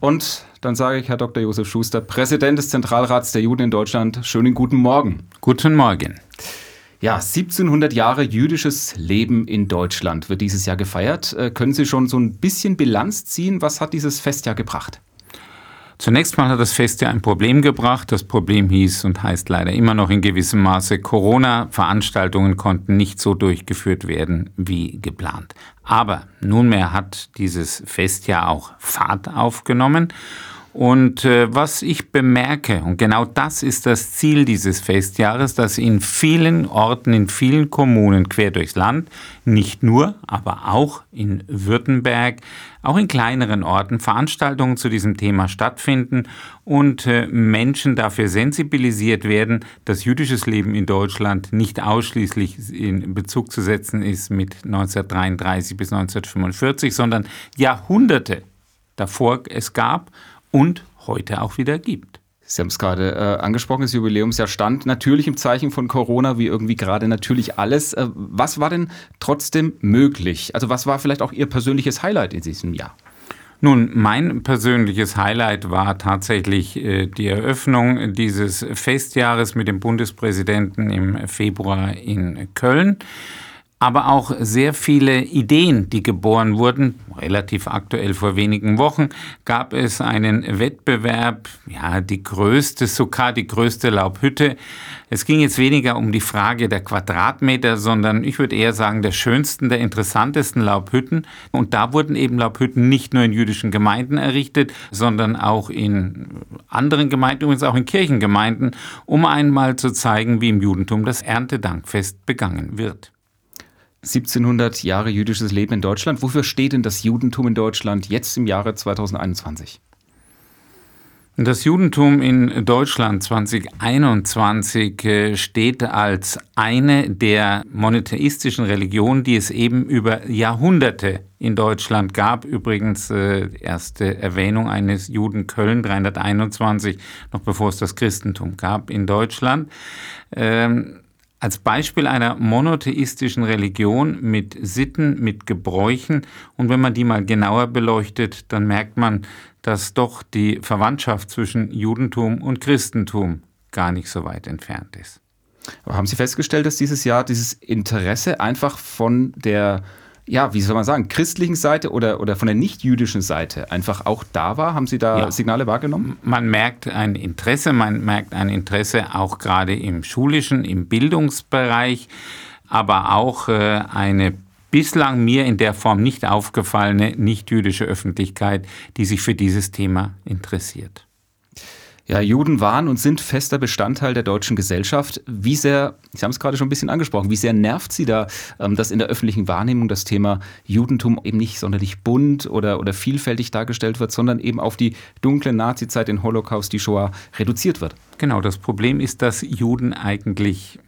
Und dann sage ich, Herr Dr. Josef Schuster, Präsident des Zentralrats der Juden in Deutschland, schönen guten Morgen. Guten Morgen. Ja, 1700 Jahre jüdisches Leben in Deutschland wird dieses Jahr gefeiert. Äh, können Sie schon so ein bisschen Bilanz ziehen? Was hat dieses Festjahr gebracht? Zunächst mal hat das Fest ja ein Problem gebracht. Das Problem hieß und heißt leider immer noch in gewissem Maße Corona. Veranstaltungen konnten nicht so durchgeführt werden wie geplant. Aber nunmehr hat dieses Fest ja auch Fahrt aufgenommen und äh, was ich bemerke, und genau das ist das Ziel dieses Festjahres, dass in vielen Orten, in vielen Kommunen quer durchs Land, nicht nur, aber auch in Württemberg, auch in kleineren Orten Veranstaltungen zu diesem Thema stattfinden und äh, Menschen dafür sensibilisiert werden, dass jüdisches Leben in Deutschland nicht ausschließlich in Bezug zu setzen ist mit 1933 bis 1945, sondern Jahrhunderte davor es gab und heute auch wieder gibt. Sie haben es gerade äh, angesprochen, das Jubiläumsjahr stand natürlich im Zeichen von Corona, wie irgendwie gerade natürlich alles. Äh, was war denn trotzdem möglich? Also was war vielleicht auch Ihr persönliches Highlight in diesem Jahr? Nun, mein persönliches Highlight war tatsächlich äh, die Eröffnung dieses Festjahres mit dem Bundespräsidenten im Februar in Köln aber auch sehr viele Ideen, die geboren wurden. Relativ aktuell vor wenigen Wochen gab es einen Wettbewerb, ja, die größte, sogar die größte Laubhütte. Es ging jetzt weniger um die Frage der Quadratmeter, sondern ich würde eher sagen, der schönsten, der interessantesten Laubhütten. Und da wurden eben Laubhütten nicht nur in jüdischen Gemeinden errichtet, sondern auch in anderen Gemeinden, übrigens auch in Kirchengemeinden, um einmal zu zeigen, wie im Judentum das Erntedankfest begangen wird. 1700 Jahre jüdisches Leben in Deutschland. Wofür steht denn das Judentum in Deutschland jetzt im Jahre 2021? Das Judentum in Deutschland 2021 äh, steht als eine der monotheistischen Religionen, die es eben über Jahrhunderte in Deutschland gab. Übrigens äh, erste Erwähnung eines Juden Köln 321, noch bevor es das Christentum gab in Deutschland. Ähm, als Beispiel einer monotheistischen Religion mit Sitten, mit Gebräuchen. Und wenn man die mal genauer beleuchtet, dann merkt man, dass doch die Verwandtschaft zwischen Judentum und Christentum gar nicht so weit entfernt ist. Aber haben Sie festgestellt, dass dieses Jahr dieses Interesse einfach von der ja, wie soll man sagen, christlichen Seite oder, oder von der nicht-jüdischen Seite einfach auch da war? Haben Sie da ja. Signale wahrgenommen? Man merkt ein Interesse, man merkt ein Interesse auch gerade im schulischen, im Bildungsbereich, aber auch äh, eine bislang mir in der Form nicht aufgefallene nicht-jüdische Öffentlichkeit, die sich für dieses Thema interessiert. Ja, Juden waren und sind fester Bestandteil der deutschen Gesellschaft. Wie sehr, Sie haben es gerade schon ein bisschen angesprochen, wie sehr nervt Sie da, ähm, dass in der öffentlichen Wahrnehmung das Thema Judentum eben nicht sonderlich bunt oder, oder vielfältig dargestellt wird, sondern eben auf die dunkle Nazizeit, den Holocaust, die Shoah reduziert wird? Genau, das Problem ist, dass Juden eigentlich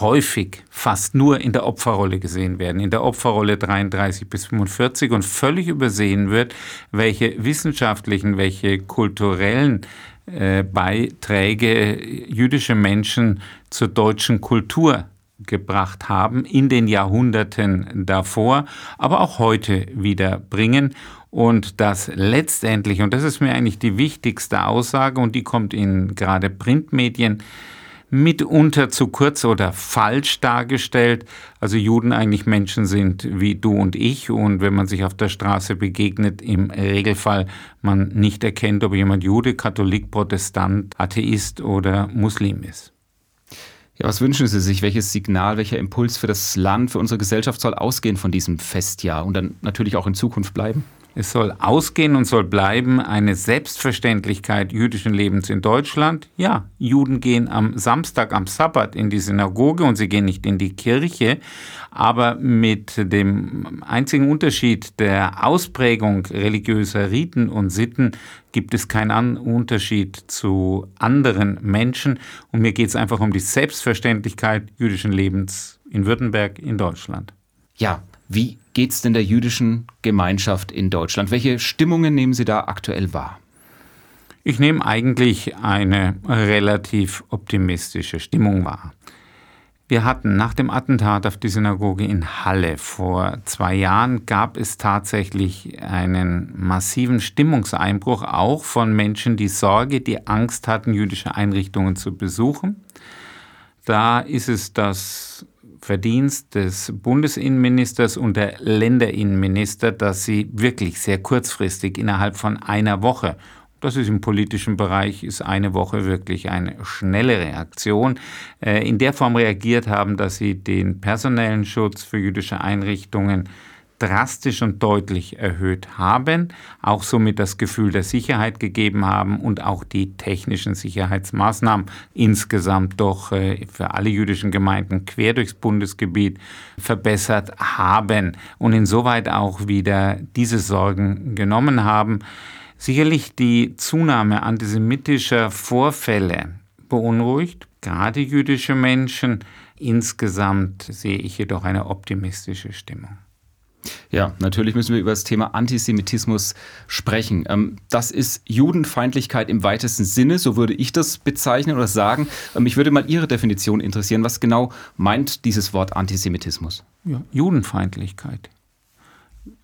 häufig fast nur in der Opferrolle gesehen werden, in der Opferrolle 33 bis 45 und völlig übersehen wird, welche wissenschaftlichen, welche kulturellen äh, Beiträge jüdische Menschen zur deutschen Kultur gebracht haben in den Jahrhunderten davor, aber auch heute wieder bringen. Und das letztendlich, und das ist mir eigentlich die wichtigste Aussage und die kommt in gerade Printmedien mitunter zu kurz oder falsch dargestellt. Also Juden eigentlich Menschen sind wie du und ich und wenn man sich auf der Straße begegnet, im Regelfall man nicht erkennt, ob jemand Jude, Katholik, Protestant, Atheist oder Muslim ist. Ja, was wünschen Sie sich? Welches Signal, welcher Impuls für das Land, für unsere Gesellschaft soll ausgehen von diesem Festjahr und dann natürlich auch in Zukunft bleiben? Es soll ausgehen und soll bleiben eine Selbstverständlichkeit jüdischen Lebens in Deutschland. Ja, Juden gehen am Samstag, am Sabbat in die Synagoge und sie gehen nicht in die Kirche, aber mit dem einzigen Unterschied der Ausprägung religiöser Riten und Sitten gibt es keinen Unterschied zu anderen Menschen. Und mir geht es einfach um die Selbstverständlichkeit jüdischen Lebens in Württemberg, in Deutschland. Ja, wie geht es denn der jüdischen Gemeinschaft in Deutschland? Welche Stimmungen nehmen Sie da aktuell wahr? Ich nehme eigentlich eine relativ optimistische Stimmung wahr. Wir hatten nach dem Attentat auf die Synagoge in Halle vor zwei Jahren gab es tatsächlich einen massiven Stimmungseinbruch, auch von Menschen, die Sorge, die Angst hatten, jüdische Einrichtungen zu besuchen. Da ist es das Verdienst des Bundesinnenministers und der Länderinnenminister, dass sie wirklich sehr kurzfristig innerhalb von einer Woche das ist im politischen Bereich, ist eine Woche wirklich eine schnelle Reaktion. Äh, in der Form reagiert haben, dass sie den personellen Schutz für jüdische Einrichtungen drastisch und deutlich erhöht haben, auch somit das Gefühl der Sicherheit gegeben haben und auch die technischen Sicherheitsmaßnahmen insgesamt doch äh, für alle jüdischen Gemeinden quer durchs Bundesgebiet verbessert haben und insoweit auch wieder diese Sorgen genommen haben. Sicherlich die Zunahme antisemitischer Vorfälle beunruhigt, gerade jüdische Menschen. Insgesamt sehe ich jedoch eine optimistische Stimmung. Ja, natürlich müssen wir über das Thema Antisemitismus sprechen. Ähm, das ist Judenfeindlichkeit im weitesten Sinne, so würde ich das bezeichnen oder sagen. Ähm, mich würde mal Ihre Definition interessieren. Was genau meint dieses Wort Antisemitismus? Ja, Judenfeindlichkeit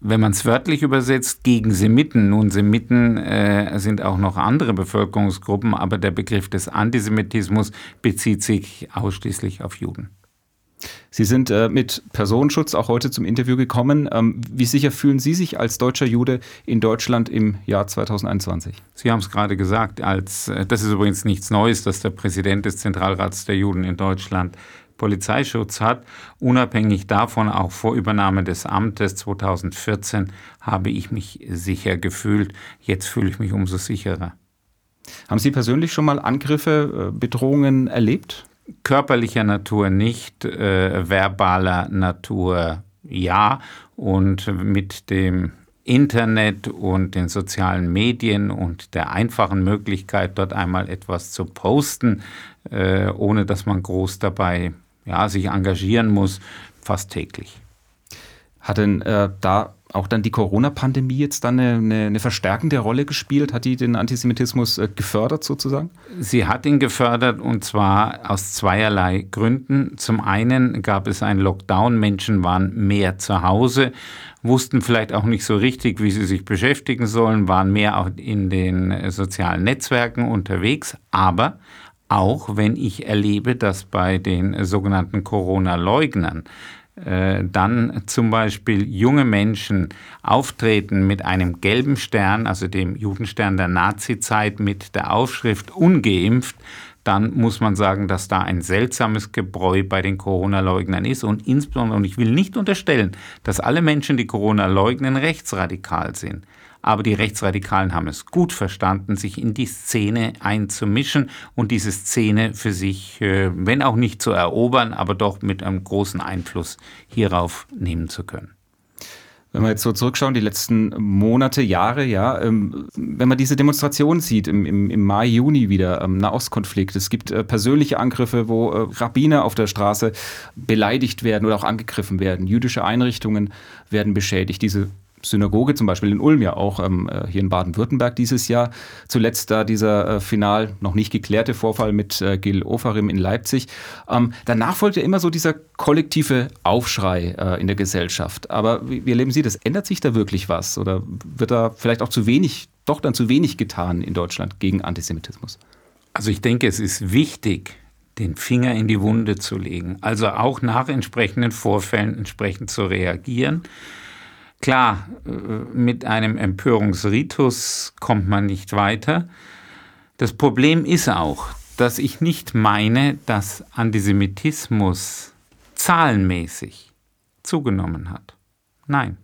wenn man es wörtlich übersetzt, gegen Semiten. Nun, Semiten äh, sind auch noch andere Bevölkerungsgruppen, aber der Begriff des Antisemitismus bezieht sich ausschließlich auf Juden. Sie sind äh, mit Personenschutz auch heute zum Interview gekommen. Ähm, wie sicher fühlen Sie sich als deutscher Jude in Deutschland im Jahr 2021? Sie haben es gerade gesagt, als äh, das ist übrigens nichts Neues, dass der Präsident des Zentralrats der Juden in Deutschland Polizeischutz hat. Unabhängig davon, auch vor Übernahme des Amtes 2014, habe ich mich sicher gefühlt. Jetzt fühle ich mich umso sicherer. Haben Sie persönlich schon mal Angriffe, äh, Bedrohungen erlebt? Körperlicher Natur nicht, äh, verbaler Natur ja. Und mit dem Internet und den sozialen Medien und der einfachen Möglichkeit, dort einmal etwas zu posten, äh, ohne dass man groß dabei ja, sich engagieren muss, fast täglich. Hat denn äh, da auch dann die Corona-Pandemie jetzt dann eine, eine, eine, verstärkende Rolle gespielt? Hat die den Antisemitismus äh, gefördert sozusagen? Sie hat ihn gefördert und zwar aus zweierlei Gründen. Zum einen gab es einen Lockdown, Menschen waren mehr zu Hause, wussten vielleicht auch nicht so richtig, wie sie sich beschäftigen sollen, waren mehr auch in den äh, sozialen Netzwerken unterwegs, aber auch wenn ich erlebe, dass bei den sogenannten Corona-Leugnern äh, dann zum Beispiel junge Menschen auftreten mit einem gelben Stern, also dem Judenstern der Nazizeit mit der Aufschrift ungeimpft, dann muss man sagen, dass da ein seltsames Gebräu bei den Corona-Leugnern ist. Und insbesondere, und ich will nicht unterstellen, dass alle Menschen, die Corona leugnen, rechtsradikal sind aber die Rechtsradikalen haben es gut verstanden, sich in die Szene einzumischen und diese Szene für sich, äh, wenn auch nicht zu erobern, aber doch mit einem großen Einfluss hierauf nehmen zu können. Wenn wir jetzt so zurückschauen, die letzten Monate, Jahre, ja, ähm, wenn man diese Demonstration sieht, im, im, im Mai, Juni wieder, ähm, Nahostkonflikt, es gibt äh, persönliche Angriffe, wo äh, Rabbiner auf der Straße beleidigt werden oder auch angegriffen werden, jüdische Einrichtungen werden beschädigt, diese Synagoge, zum Beispiel in Ulm ja auch ähm, äh, hier in Baden-Württemberg dieses Jahr. Zuletzt da dieser äh, final noch nicht geklärte Vorfall mit äh, Gil Ofarim in Leipzig. Ähm, danach folgt ja immer so dieser kollektive Aufschrei äh, in der Gesellschaft. Aber wie, wie erleben Sie das? Ändert sich da wirklich was? Oder wird da vielleicht auch zu wenig, doch dann zu wenig getan in Deutschland gegen Antisemitismus? Also ich denke, es ist wichtig, den Finger in die Wunde zu legen. Also auch nach entsprechenden Vorfällen entsprechend zu reagieren. Klar, äh, mit einem Empörungsritus kommt man nicht weiter. Das Problem ist auch, dass ich nicht meine, dass Antisemitismus zahlenmäßig zugenommen hat. Nein.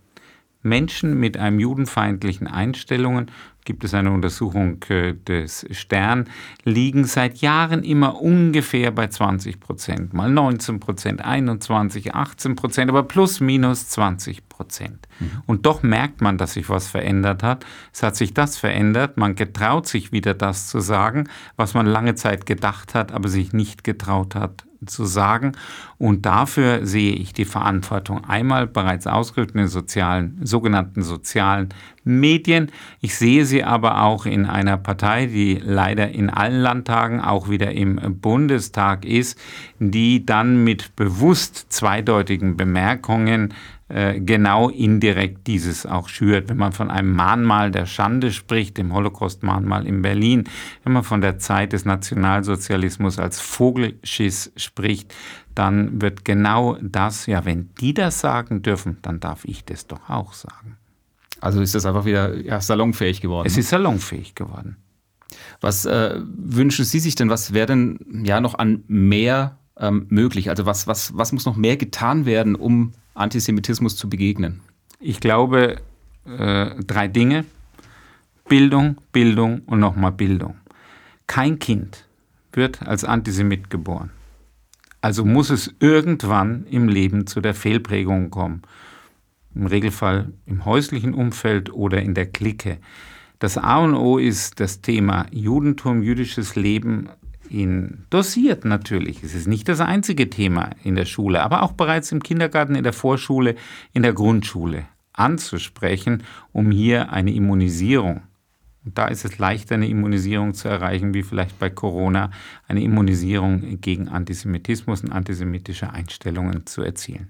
Menschen mit einem judenfeindlichen Einstellungen gibt es eine Untersuchung äh, des Stern, liegen seit Jahren immer ungefähr bei 20 Prozent. Mal 19 Prozent, 21, 18 Prozent, aber plus minus 20 Prozent. Mhm. Und doch merkt man, dass sich was verändert hat. Es hat sich das verändert. Man getraut sich wieder das zu sagen, was man lange Zeit gedacht hat, aber sich nicht getraut hat zu sagen. Und dafür sehe ich die Verantwortung einmal bereits ausgerückt in den sozialen, sogenannten sozialen Medien. Ich sehe sie aber auch in einer Partei, die leider in allen Landtagen auch wieder im Bundestag ist, die dann mit bewusst zweideutigen Bemerkungen äh, genau indirekt dieses auch schürt. Wenn man von einem Mahnmal der Schande spricht, dem Holocaust-Mahnmal in Berlin, wenn man von der Zeit des Nationalsozialismus als Vogelschiss spricht, dann wird genau das, ja, wenn die das sagen dürfen, dann darf ich das doch auch sagen. Also ist das einfach wieder ja, salonfähig geworden? Es ist salonfähig geworden. Was äh, wünschen Sie sich denn? Was wäre denn ja noch an mehr ähm, möglich? Also was, was, was muss noch mehr getan werden, um Antisemitismus zu begegnen? Ich glaube, äh, drei Dinge. Bildung, Bildung und nochmal Bildung. Kein Kind wird als Antisemit geboren. Also muss es irgendwann im Leben zu der Fehlprägung kommen. Im Regelfall im häuslichen Umfeld oder in der Clique. Das A und O ist das Thema Judentum, jüdisches Leben ihn dosiert natürlich. Es ist nicht das einzige Thema in der Schule, aber auch bereits im Kindergarten, in der Vorschule, in der Grundschule anzusprechen, um hier eine Immunisierung und da ist es leichter, eine Immunisierung zu erreichen, wie vielleicht bei Corona, eine Immunisierung gegen Antisemitismus und antisemitische Einstellungen zu erzielen.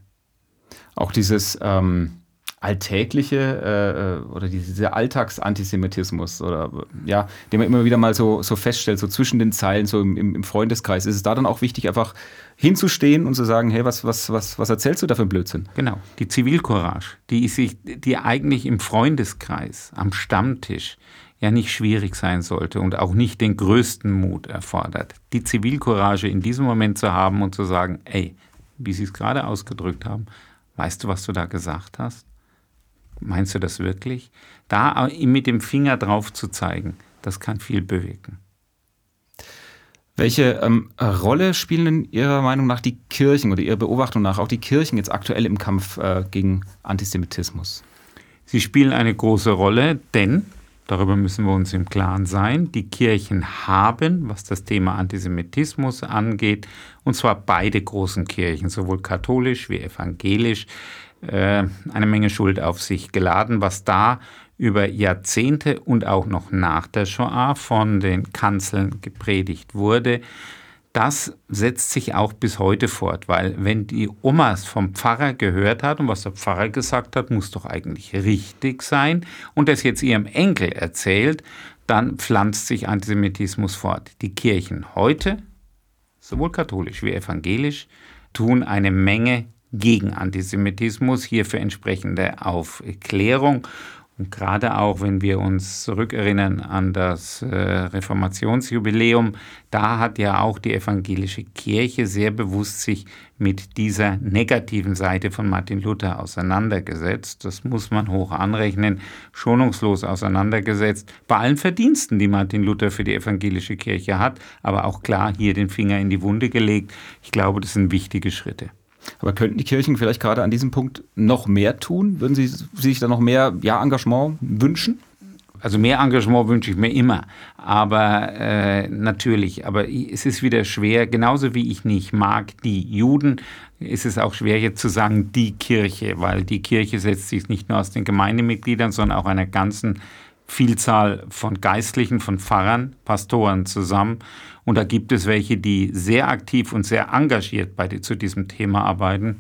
Auch dieses ähm, alltägliche äh, äh, oder dieser Alltagsantisemitismus oder ja, den man immer wieder mal so, so feststellt, so zwischen den Zeilen, so im, im Freundeskreis, ist es da dann auch wichtig, einfach hinzustehen und zu sagen, hey, was, was, was, was erzählst du da für Blödsinn? Genau, die Zivilcourage, die, sich, die eigentlich im Freundeskreis, am Stammtisch ja nicht schwierig sein sollte und auch nicht den größten Mut erfordert. Die Zivilcourage in diesem Moment zu haben und zu sagen, ey, wie Sie es gerade ausgedrückt haben, weißt du, was du da gesagt hast? Meinst du das wirklich? Da mit dem Finger drauf zu zeigen, das kann viel bewirken. Welche ähm, Rolle spielen in Ihrer Meinung nach die Kirchen oder Ihrer Beobachtung nach auch die Kirchen jetzt aktuell im Kampf äh, gegen Antisemitismus? Sie spielen eine große Rolle, denn, darüber müssen wir uns im Klaren sein, die Kirchen haben, was das Thema Antisemitismus angeht, und zwar beide großen Kirchen, sowohl katholisch wie evangelisch, äh, eine Menge Schuld auf sich geladen, was da über Jahrzehnte und auch noch nach der Shoah von den Kanzeln gepredigt wurde. Das setzt sich auch bis heute fort, weil wenn die Omas vom Pfarrer gehört hat und was der Pfarrer gesagt hat, muss doch eigentlich richtig sein und das jetzt ihrem Enkel erzählt, dann pflanzt sich Antisemitismus fort. Die Kirchen heute, sowohl katholisch wie evangelisch, tun eine Menge gegen Antisemitismus, hierfür entsprechende Aufklärung. Und gerade auch, wenn wir uns zurückerinnern an das äh, Reformationsjubiläum, da hat ja auch die evangelische Kirche sehr bewusst sich mit dieser negativen Seite von Martin Luther auseinandergesetzt. Das muss man hoch anrechnen, schonungslos auseinandergesetzt, bei allen Verdiensten, die Martin Luther für die evangelische Kirche hat, aber auch klar hier den Finger in die Wunde gelegt. Ich glaube, das sind wichtige Schritte. Aber könnten die Kirchen vielleicht gerade an diesem Punkt noch mehr tun? Würden Sie sich da noch mehr ja, Engagement wünschen? Also mehr Engagement wünsche ich mir immer, aber äh, natürlich, aber es ist wieder schwer, genauso wie ich nicht mag die Juden, ist es auch schwer jetzt zu sagen die Kirche, weil die Kirche setzt sich nicht nur aus den Gemeindemitgliedern, sondern auch einer ganzen Vielzahl von Geistlichen, von Pfarrern, Pastoren zusammen. Und da gibt es welche, die sehr aktiv und sehr engagiert bei, zu diesem Thema arbeiten.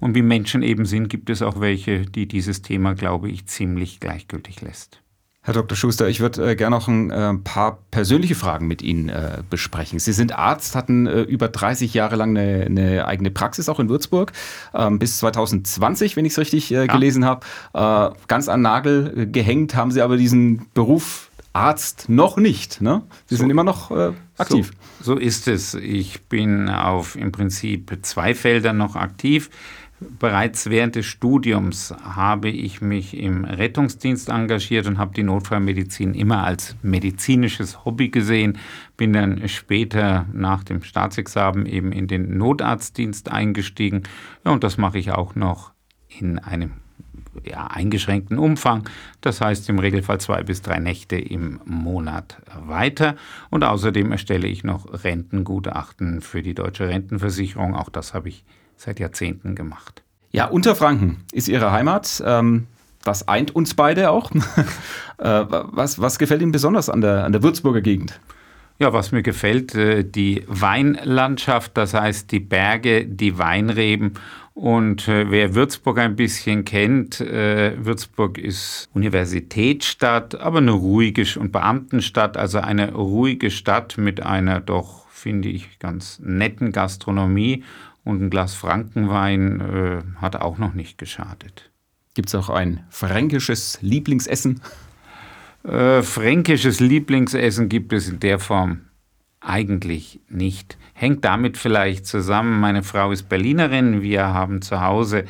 Und wie Menschen eben sind, gibt es auch welche, die dieses Thema, glaube ich, ziemlich gleichgültig lässt. Herr Dr. Schuster, ich würde äh, gerne noch ein äh, paar persönliche Fragen mit Ihnen äh, besprechen. Sie sind Arzt, hatten äh, über 30 Jahre lang eine, eine, eigene Praxis auch in Würzburg, ähm, bis 2020, wenn ich es richtig äh, ja. gelesen habe. Äh, ganz an Nagel gehängt haben Sie aber diesen Beruf Arzt noch nicht. Ne? Sie so, sind immer noch aktiv. So, so ist es. Ich bin auf im Prinzip zwei Feldern noch aktiv. Bereits während des Studiums habe ich mich im Rettungsdienst engagiert und habe die Notfallmedizin immer als medizinisches Hobby gesehen. Bin dann später nach dem Staatsexamen eben in den Notarztdienst eingestiegen. Ja, und das mache ich auch noch in einem ja, eingeschränkten Umfang. Das heißt im Regelfall zwei bis drei Nächte im Monat weiter. Und außerdem erstelle ich noch Rentengutachten für die deutsche Rentenversicherung. Auch das habe ich seit Jahrzehnten gemacht. Ja, Unterfranken ist Ihre Heimat. Ähm, das eint uns beide auch. Äh, was, was gefällt Ihnen besonders an der, an der Würzburger Gegend? Ja, was mir gefällt, äh, die Weinlandschaft, das heißt die Berge, die Weinreben. Und äh, wer Würzburg ein bisschen kennt, Würzburg ist Universitätsstadt, aber eine ruhige und Beamtenstadt, also eine ruhige Stadt mit einer doch, finde ich, ganz netten Gastronomie. Und ein Glas Frankenwein äh, hat auch noch nicht geschadet. Gibt es auch ein fränkisches Lieblingsessen? Äh, fränkisches Lieblingsessen gibt es in der Form eigentlich nicht. Hängt damit vielleicht zusammen, meine Frau ist Berlinerin, wir haben zu Hause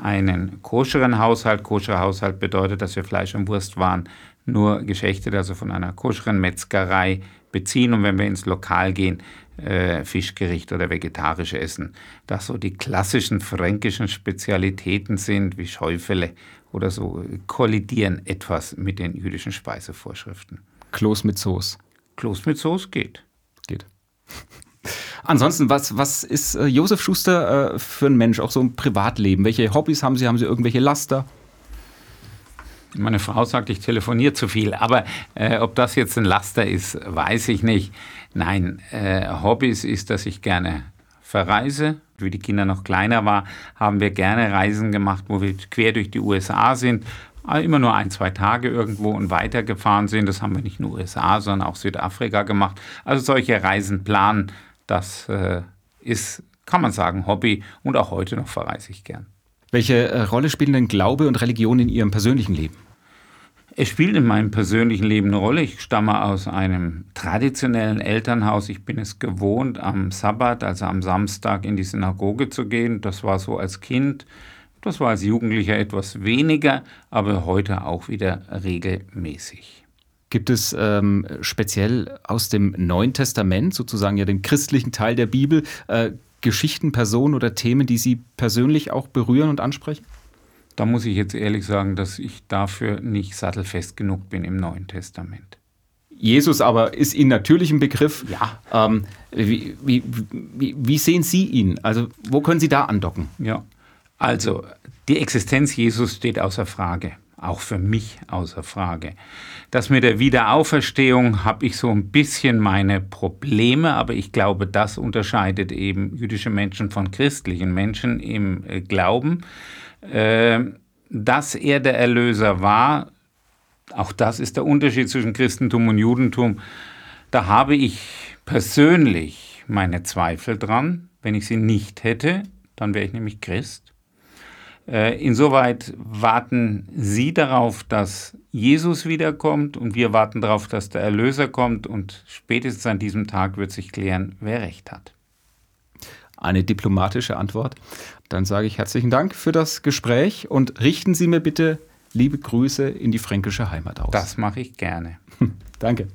einen koscheren Haushalt. Koscherer Haushalt bedeutet, dass wir Fleisch und Wurstwaren nur geschächtet, also von einer koscheren Metzgerei beziehen. Und wenn wir ins Lokal gehen, äh, Fischgericht oder vegetarisch essen. Das so die klassischen fränkischen Spezialitäten sind, wie Schäufele oder so, kollidieren etwas mit den jüdischen Speisevorschriften. Kloß mit Soße. Kloß mit Soße geht. Geht. Ansonsten, was, was ist äh, Josef Schuster äh, für ein Mensch, auch so im Privatleben? Welche Hobbys haben Sie? Haben Sie irgendwelche Laster? Meine Frau sagt, ich telefoniere zu viel, aber äh, ob das jetzt ein Laster ist, weiß ich nicht. Nein, äh, Hobbys ist, dass ich gerne verreise. Wie die Kinder noch kleiner waren, haben wir gerne Reisen gemacht, wo wir quer durch die USA sind. Immer nur ein, zwei Tage irgendwo und weitergefahren sind. Das haben wir nicht nur USA, sondern auch Südafrika gemacht. Also solche Reisen planen, das äh, ist, kann man sagen, Hobby. Und auch heute noch verreise ich gern. Welche äh, Rolle spielen denn Glaube und Religion in Ihrem persönlichen Leben? Es spielt in meinem persönlichen Leben eine Rolle. Ich stamme aus einem traditionellen Elternhaus. Ich bin es gewohnt, am Sabbat, also am Samstag, in die Synagoge zu gehen. Das war so als Kind. Das war als Jugendlicher etwas weniger, aber heute auch wieder regelmäßig. Gibt es ähm, speziell aus dem Neuen Testament, sozusagen ja dem christlichen Teil der Bibel, äh, Geschichten, Personen oder Themen, die Sie persönlich auch berühren und ansprechen? Da muss ich jetzt ehrlich sagen, dass ich dafür nicht sattelfest genug bin im Neuen Testament. Jesus aber ist Ihnen natürlich ein Begriff. Ja. Ähm, wie, wie, wie, wie, sehen Sie ihn? Also, wo können Sie da andocken? Ja. Also, die Existenz Jesus steht außer Frage. Auch für mich außer Frage. Das mit der Wiederauferstehung habe ich so ein bisschen meine Probleme, aber ich glaube, das unterscheidet eben jüdische Menschen von christlichen Menschen im äh, Glauben. Ähm, dass er der Erlöser war, auch das ist der Unterschied zwischen Christentum und Judentum, da habe ich persönlich meine Zweifel dran. Wenn ich sie nicht hätte, dann wäre ich nämlich Christ. Äh, insoweit warten Sie darauf, dass Jesus wiederkommt und wir warten darauf, dass der Erlöser kommt und spätestens an diesem Tag wird sich klären, wer recht hat eine diplomatische Antwort. Dann sage ich herzlichen Dank für das Gespräch und richten Sie mir bitte liebe Grüße in die fränkische Heimat aus. Das mache ich gerne. Danke.